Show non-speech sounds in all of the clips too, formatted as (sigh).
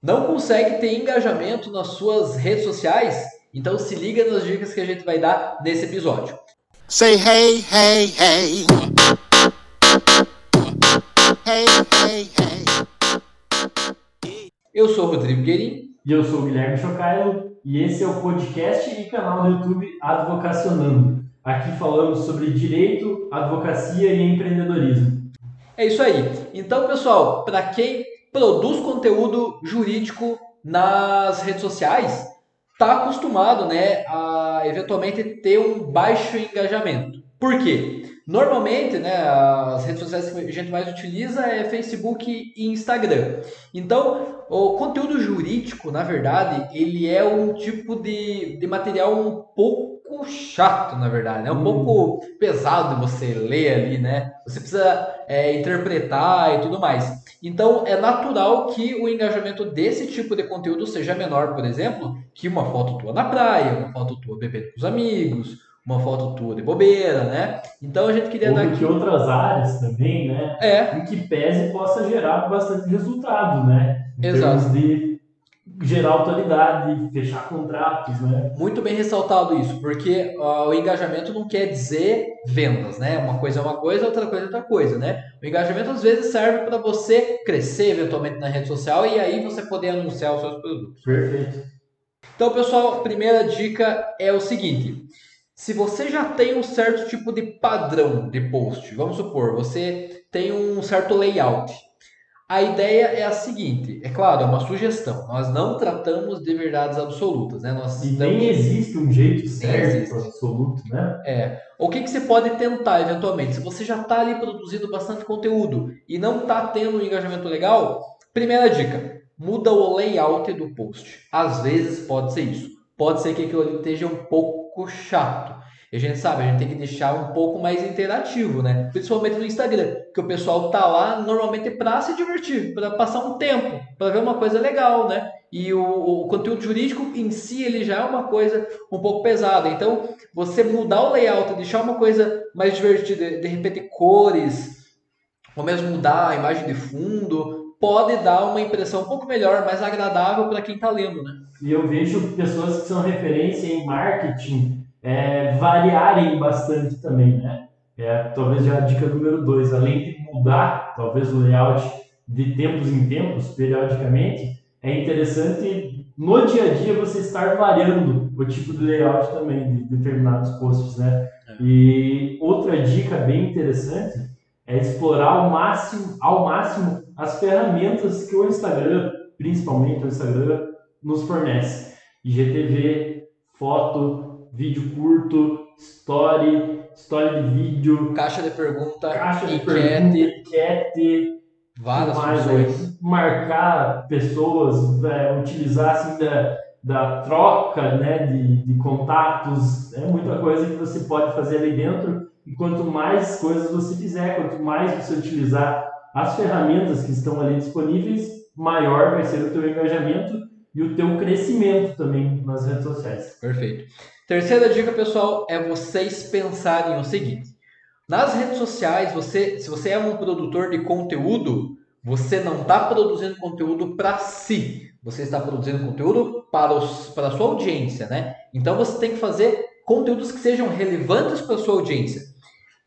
Não consegue ter engajamento nas suas redes sociais? Então se liga nas dicas que a gente vai dar nesse episódio. Say hey, hey, hey. Hey, hey, hey. Eu sou o Rodrigo Guerin. E eu sou o Guilherme Chocailo. E esse é o podcast e canal do YouTube Advocacionando. Aqui falamos sobre direito, advocacia e empreendedorismo. É isso aí. Então, pessoal, para quem produz conteúdo jurídico nas redes sociais, está acostumado né, a eventualmente ter um baixo engajamento. Por quê? Normalmente, né, as redes sociais que a gente mais utiliza é Facebook e Instagram. Então, o conteúdo jurídico, na verdade, ele é um tipo de, de material um pouco chato, na verdade. É um hum. pouco pesado você ler ali, né? Você precisa é, interpretar e tudo mais. Então, é natural que o engajamento desse tipo de conteúdo seja menor, por exemplo, que uma foto tua na praia, uma foto tua bebendo com os amigos, uma foto tua de bobeira, né? Então a gente queria Ou dar aqui... que outras áreas também, né? É. Em que pese possa gerar bastante resultado, né? Em Exato. de gerar autoridade, fechar contratos, né? Muito bem ressaltado isso, porque o engajamento não quer dizer vendas, né? Uma coisa é uma coisa, outra coisa é outra coisa, né? O engajamento às vezes serve para você crescer eventualmente na rede social e aí você poder anunciar os seus produtos. Perfeito. Então, pessoal, primeira dica é o seguinte: se você já tem um certo tipo de padrão de post, vamos supor, você tem um certo layout, a ideia é a seguinte, é claro, é uma sugestão. Nós não tratamos de verdades absolutas, né? Nós e nem existe um jeito certo, absoluto, né? É. O que, que você pode tentar eventualmente? Se você já está ali produzindo bastante conteúdo e não está tendo um engajamento legal, primeira dica: muda o layout do post. Às vezes pode ser isso. Pode ser que aquilo ali esteja um pouco chato. E a gente sabe, a gente tem que deixar um pouco mais interativo, né? Principalmente no Instagram, que o pessoal tá lá normalmente para se divertir, para passar um tempo, para ver uma coisa legal, né? E o, o, conteúdo jurídico em si ele já é uma coisa um pouco pesada. Então, você mudar o layout, deixar uma coisa mais divertida, de repente cores, ou mesmo mudar a imagem de fundo, pode dar uma impressão um pouco melhor, mais agradável para quem está lendo, né? E eu vejo pessoas que são referência em marketing é, variarem bastante também, né? É, talvez já a dica número dois, além de mudar talvez o layout de tempos em tempos, periodicamente, é interessante no dia a dia você estar variando o tipo de layout também de determinados posts, né? É. E outra dica bem interessante é explorar ao máximo, ao máximo as ferramentas que o Instagram, principalmente o Instagram, nos fornece. IGTV, foto, vídeo curto, story, história de vídeo, caixa de pergunta, caixa de enquete, enquete várias mais, funções. marcar pessoas, é, utilizar assim da, da troca né, de, de contatos, é muita coisa que você pode fazer ali dentro e quanto mais coisas você fizer, quanto mais você utilizar as ferramentas que estão ali disponíveis, maior vai ser o teu engajamento e o teu crescimento também nas redes sociais. Perfeito. Terceira dica, pessoal, é vocês pensarem o seguinte: nas redes sociais, você, se você é um produtor de conteúdo, você não está produzindo conteúdo para si, você está produzindo conteúdo para, os, para a sua audiência, né? Então você tem que fazer conteúdos que sejam relevantes para a sua audiência.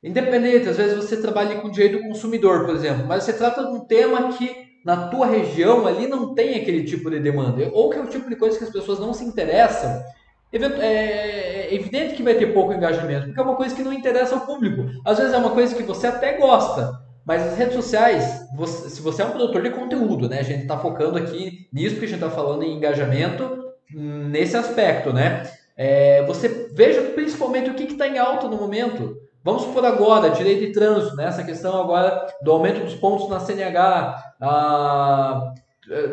Independente, às vezes você trabalha com direito do consumidor, por exemplo, mas você trata de um tema que na tua região ali não tem aquele tipo de demanda, ou que é o tipo de coisa que as pessoas não se interessam é, é evidente que vai ter pouco engajamento, porque é uma coisa que não interessa ao público. Às vezes é uma coisa que você até gosta, mas as redes sociais, você, se você é um produtor de conteúdo, né? A gente está focando aqui nisso que a gente está falando em engajamento nesse aspecto, né? É, você veja principalmente o que está em alta no momento. Vamos por agora, direito de trânsito, né? essa questão agora do aumento dos pontos na CNH, a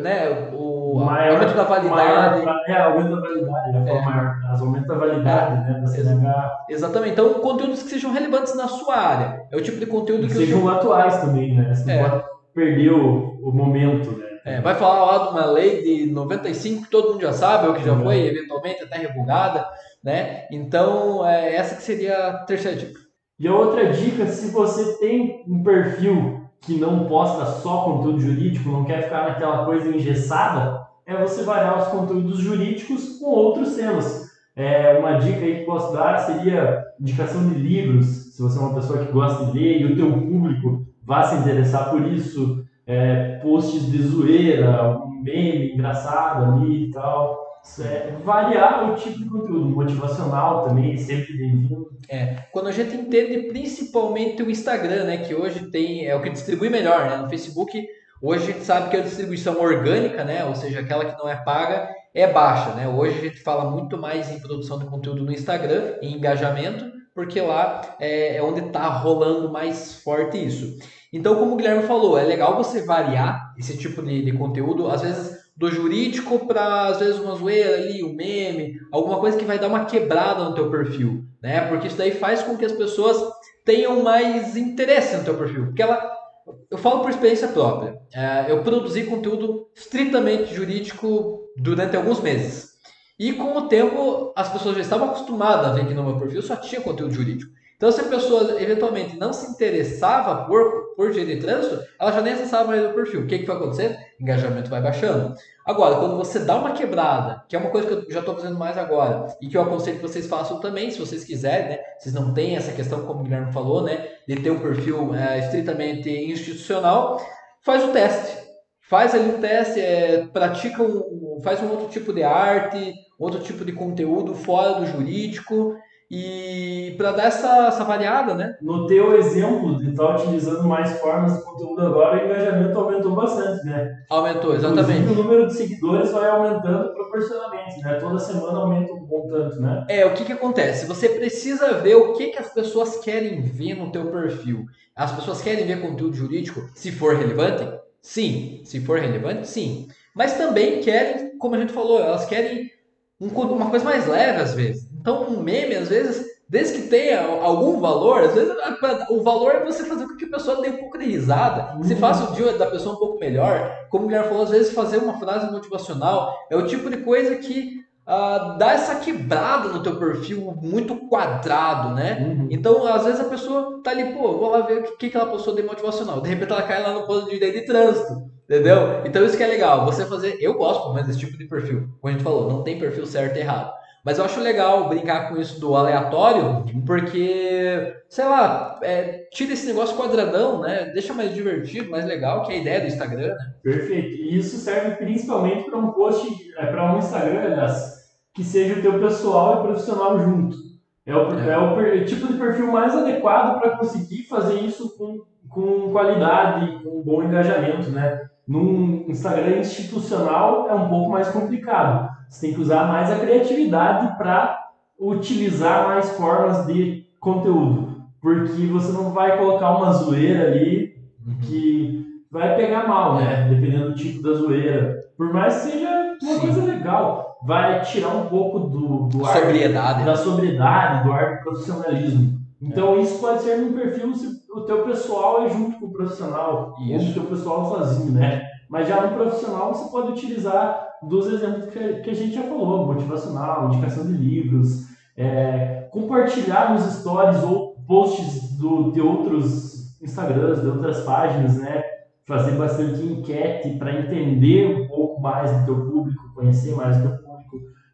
né, o maior, aumento da validade. Maior, é, aumento da validade, já é. maior, as aumento da validade, é. né, da CNH. Exatamente, então conteúdos que sejam relevantes na sua área. É o tipo de conteúdo que... sejam eu... atuais também, né, você não é. pode perder o, o momento, né. É, vai falar lá de uma lei de 95 que todo mundo já sabe, ou que já uhum. foi eventualmente até revogada, né? Então, é, essa que seria a terceira dica. E a outra dica, se você tem um perfil que não posta só conteúdo jurídico, não quer ficar naquela coisa engessada, é você variar os conteúdos jurídicos com outros temas. É, uma dica aí que posso dar seria indicação de livros, se você é uma pessoa que gosta de ler e o teu público vai se interessar por isso, é, posts de zoeira, um meme engraçado ali e tal. É, variar o tipo de conteúdo, motivacional também, sempre bem-vindo. É, quando a gente entende principalmente o Instagram, né, que hoje tem, é o que distribui melhor, né, no Facebook, hoje a gente sabe que a distribuição orgânica, né, ou seja, aquela que não é paga, é baixa, né, hoje a gente fala muito mais em produção de conteúdo no Instagram, em engajamento, porque lá é, é onde está rolando mais forte isso. Então, como o Guilherme falou, é legal você variar esse tipo de, de conteúdo, às vezes do jurídico para às vezes uma zoeira ali, um meme, alguma coisa que vai dar uma quebrada no teu perfil, né? Porque isso daí faz com que as pessoas tenham mais interesse no teu perfil, porque ela eu falo por experiência própria. É, eu produzi conteúdo estritamente jurídico durante alguns meses. E com o tempo, as pessoas já estavam acostumadas a ver que no meu perfil só tinha conteúdo jurídico. Então, se a pessoa eventualmente não se interessava por, por direito de trânsito, ela já nem acessava mais o perfil. O que, que vai acontecer? Engajamento vai baixando. Agora, quando você dá uma quebrada, que é uma coisa que eu já estou fazendo mais agora, e que eu aconselho que vocês façam também, se vocês quiserem, né? Vocês não têm essa questão, como o Guilherme falou, né? De ter um perfil é, estritamente institucional, faz o teste. Faz ali um teste, é, pratica um, faz um outro tipo de arte, outro tipo de conteúdo fora do jurídico e para dar essa, essa variada, né? No teu exemplo de estar tá utilizando mais formas de conteúdo agora, o engajamento aumentou bastante, né? Aumentou, exatamente. Inclusive, o número de seguidores vai aumentando proporcionalmente, né? Toda semana aumenta um bom tanto, né? É, o que que acontece? Você precisa ver o que que as pessoas querem ver no teu perfil. As pessoas querem ver conteúdo jurídico, se for relevante? Sim. Se for relevante, sim. Mas também querem, como a gente falou, elas querem um, uma coisa mais leve às vezes. Então, um meme, às vezes, desde que tenha algum valor, às vezes o valor é você fazer com que a pessoa dê um pouco de risada, uhum. se faça o dia da pessoa um pouco melhor. Como o Guilherme falou, às vezes fazer uma frase motivacional é o tipo de coisa que uh, dá essa quebrada no teu perfil muito quadrado, né? Uhum. Então, às vezes a pessoa tá ali, pô, vou lá ver o que, que ela postou de motivacional. De repente ela cai lá no posto de de trânsito. Entendeu? Então isso que é legal, você fazer. Eu gosto, pelo menos, desse tipo de perfil. Como a gente falou, não tem perfil certo e errado. Mas eu acho legal brincar com isso do aleatório, porque, sei lá, é, tira esse negócio quadradão, né? Deixa mais divertido, mais legal, que é a ideia do Instagram, né? Perfeito. E isso serve principalmente para um post, é, para um Instagram, aliás, que seja o teu pessoal e profissional junto. É o, é. é o tipo de perfil mais adequado para conseguir fazer isso com, com qualidade, com bom engajamento, né? Num Instagram institucional é um pouco mais complicado você tem que usar mais a criatividade para utilizar mais formas de conteúdo. Porque você não vai colocar uma zoeira ali uhum. que vai pegar mal, né? É. Dependendo do tipo da zoeira. Por mais que seja uma Sim. coisa legal, vai tirar um pouco do, do ar, sobriedade. da sobriedade, do ar do profissionalismo. Então é. isso pode ser num perfil se o teu pessoal é junto com o profissional, isso. o teu pessoal sozinho, né? Mas já no profissional você pode utilizar dos exemplos que, que a gente já falou, motivacional, indicação de livros, é, compartilhar nos stories ou posts do, de outros Instagrams, de outras páginas, né? Fazer bastante enquete para entender um pouco mais do teu público, conhecer mais do teu público,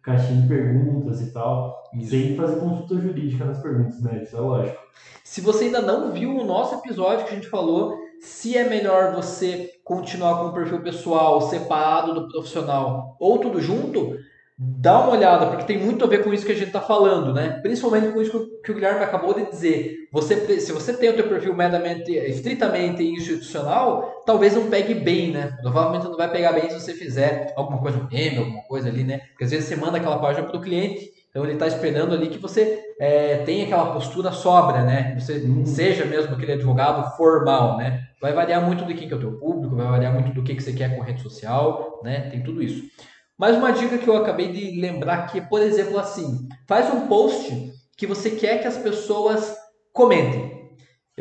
caixinha de perguntas e tal. Isso. Sem fazer consulta jurídica nas perguntas, né? Isso é lógico. Se você ainda não viu o nosso episódio que a gente falou se é melhor você continuar com o perfil pessoal separado do profissional ou tudo junto, dá uma olhada, porque tem muito a ver com isso que a gente está falando, né? Principalmente com isso que o Guilherme acabou de dizer. Você, se você tem o teu perfil meramente, estritamente institucional, talvez não pegue bem, né? Provavelmente não vai pegar bem se você fizer alguma coisa, um meme, alguma coisa ali, né? Porque às vezes você manda aquela página para o cliente então ele está esperando ali que você é, tenha aquela postura sobra, né? Você uhum. seja mesmo aquele advogado formal, né? Vai variar muito quem que é o teu público, vai variar muito do que, que você quer com rede social, né? Tem tudo isso. Mais uma dica que eu acabei de lembrar aqui, por exemplo, assim, faz um post que você quer que as pessoas comentem.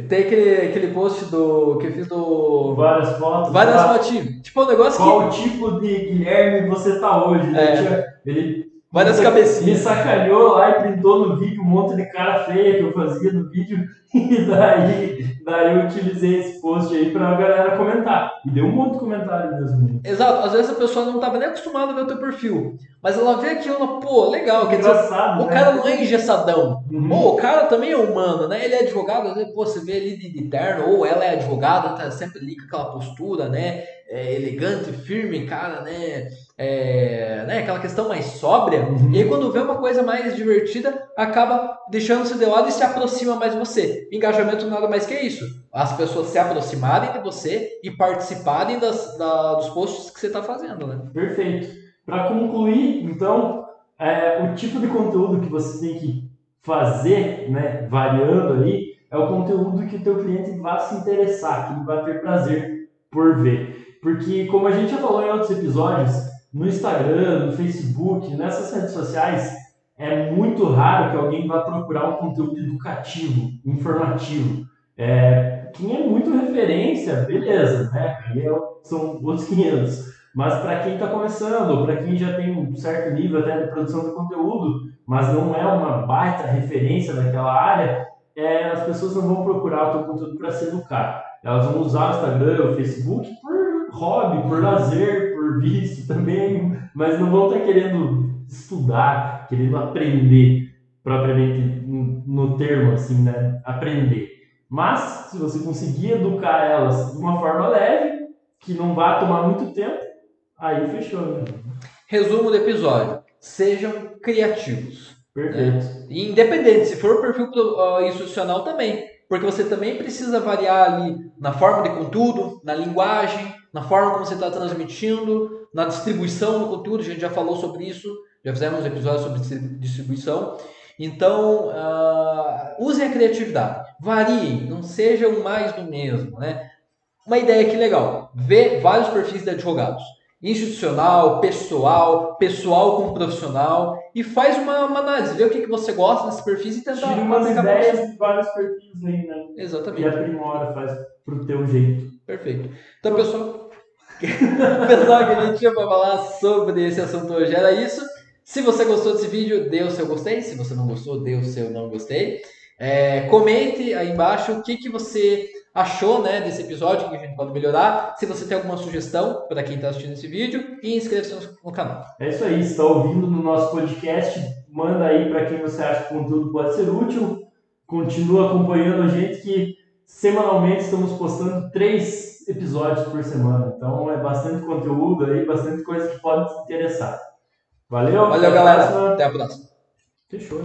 Tem aquele, aquele post do que eu fiz do. Várias fotos. Várias fotos. Tipo, um negócio Qual que. Qual tipo de Guilherme você tá hoje? É. Ele Várias Me cabecinhas. sacaneou lá e printou no vídeo um monte de cara feia que eu fazia no vídeo. (laughs) E daí, daí eu utilizei esse post aí pra galera comentar. E deu um monte de comentário mesmo. Exato, às vezes a pessoa não estava nem acostumada a ver o teu perfil, mas ela vê aquilo, ela, pô, legal, quer dizer, Engraçado, o né? cara não é engessadão. Uhum. Pô, o cara também é humano, né? Ele é advogado, às vezes, pô, você vê ali de, de terno, ou ela é advogada, tá sempre ali com aquela postura, né? É, elegante, firme, cara, né? É, né? Aquela questão mais sóbria. Uhum. E aí, quando vê uma coisa mais divertida, acaba deixando-se de lado e se aproxima mais de você. Engajamento nada mais que isso. As pessoas se aproximarem de você e participarem das, da- dos posts que você está fazendo, né? Perfeito. Para concluir, então, é, o tipo de conteúdo que você tem que fazer, né, variando ali, é o conteúdo que o teu cliente vai se interessar, que ele vai ter prazer por ver. Porque, como a gente já falou em outros episódios, no Instagram, no Facebook, nessas redes sociais, é muito raro que alguém vá procurar um conteúdo educativo, informativo. É, quem é muito referência, beleza, né? É- são outros 500. Mas para quem está começando, para quem já tem um certo nível até de produção de conteúdo, mas não é uma baita referência naquela área, é, as pessoas não vão procurar o teu conteúdo para se educar. Elas vão usar o Instagram, o Facebook por hobby, por lazer, por vício (laughs) também, mas não vão estar querendo estudar, querendo aprender propriamente no termo assim, né? Aprender. Mas se você conseguir educar elas de uma forma leve, que não vai tomar muito tempo, aí fechou, né? Resumo do episódio: sejam criativos. Perfeito. E independente, se for perfil ah, institucional também. Porque você também precisa variar ali na forma de conteúdo, na linguagem, na forma como você está transmitindo, na distribuição do conteúdo. A gente já falou sobre isso, já fizemos um episódio sobre distri- distribuição. Então, ah, usem a criatividade, variem, não sejam mais do mesmo. Né? Uma ideia que legal: ver vários perfis de advogados institucional, pessoal, pessoal com profissional e faz uma, uma análise, vê o que, que você gosta desses perfis e tentar Tira umas ideias de vários perfis aí, né? E Exatamente, aprimora, faz pro teu jeito. perfeito. Então, pessoal, (laughs) pessoal que a gente tinha para falar sobre esse assunto hoje era isso. Se você gostou desse vídeo, dê o seu gostei. Se você não gostou, dê o seu não gostei. É, comente aí embaixo o que, que você achou né, desse episódio, que a gente pode melhorar. Se você tem alguma sugestão para quem está assistindo esse vídeo, e inscreva-se no- canal. É isso aí, está ouvindo no nosso podcast, manda aí para quem você acha que o conteúdo pode ser útil. Continua acompanhando a gente que semanalmente estamos postando três episódios por semana. Então é bastante conteúdo aí, bastante coisa que pode te interessar. Valeu? Valeu, até a galera. próxima. Até a próxima. Fechou, né?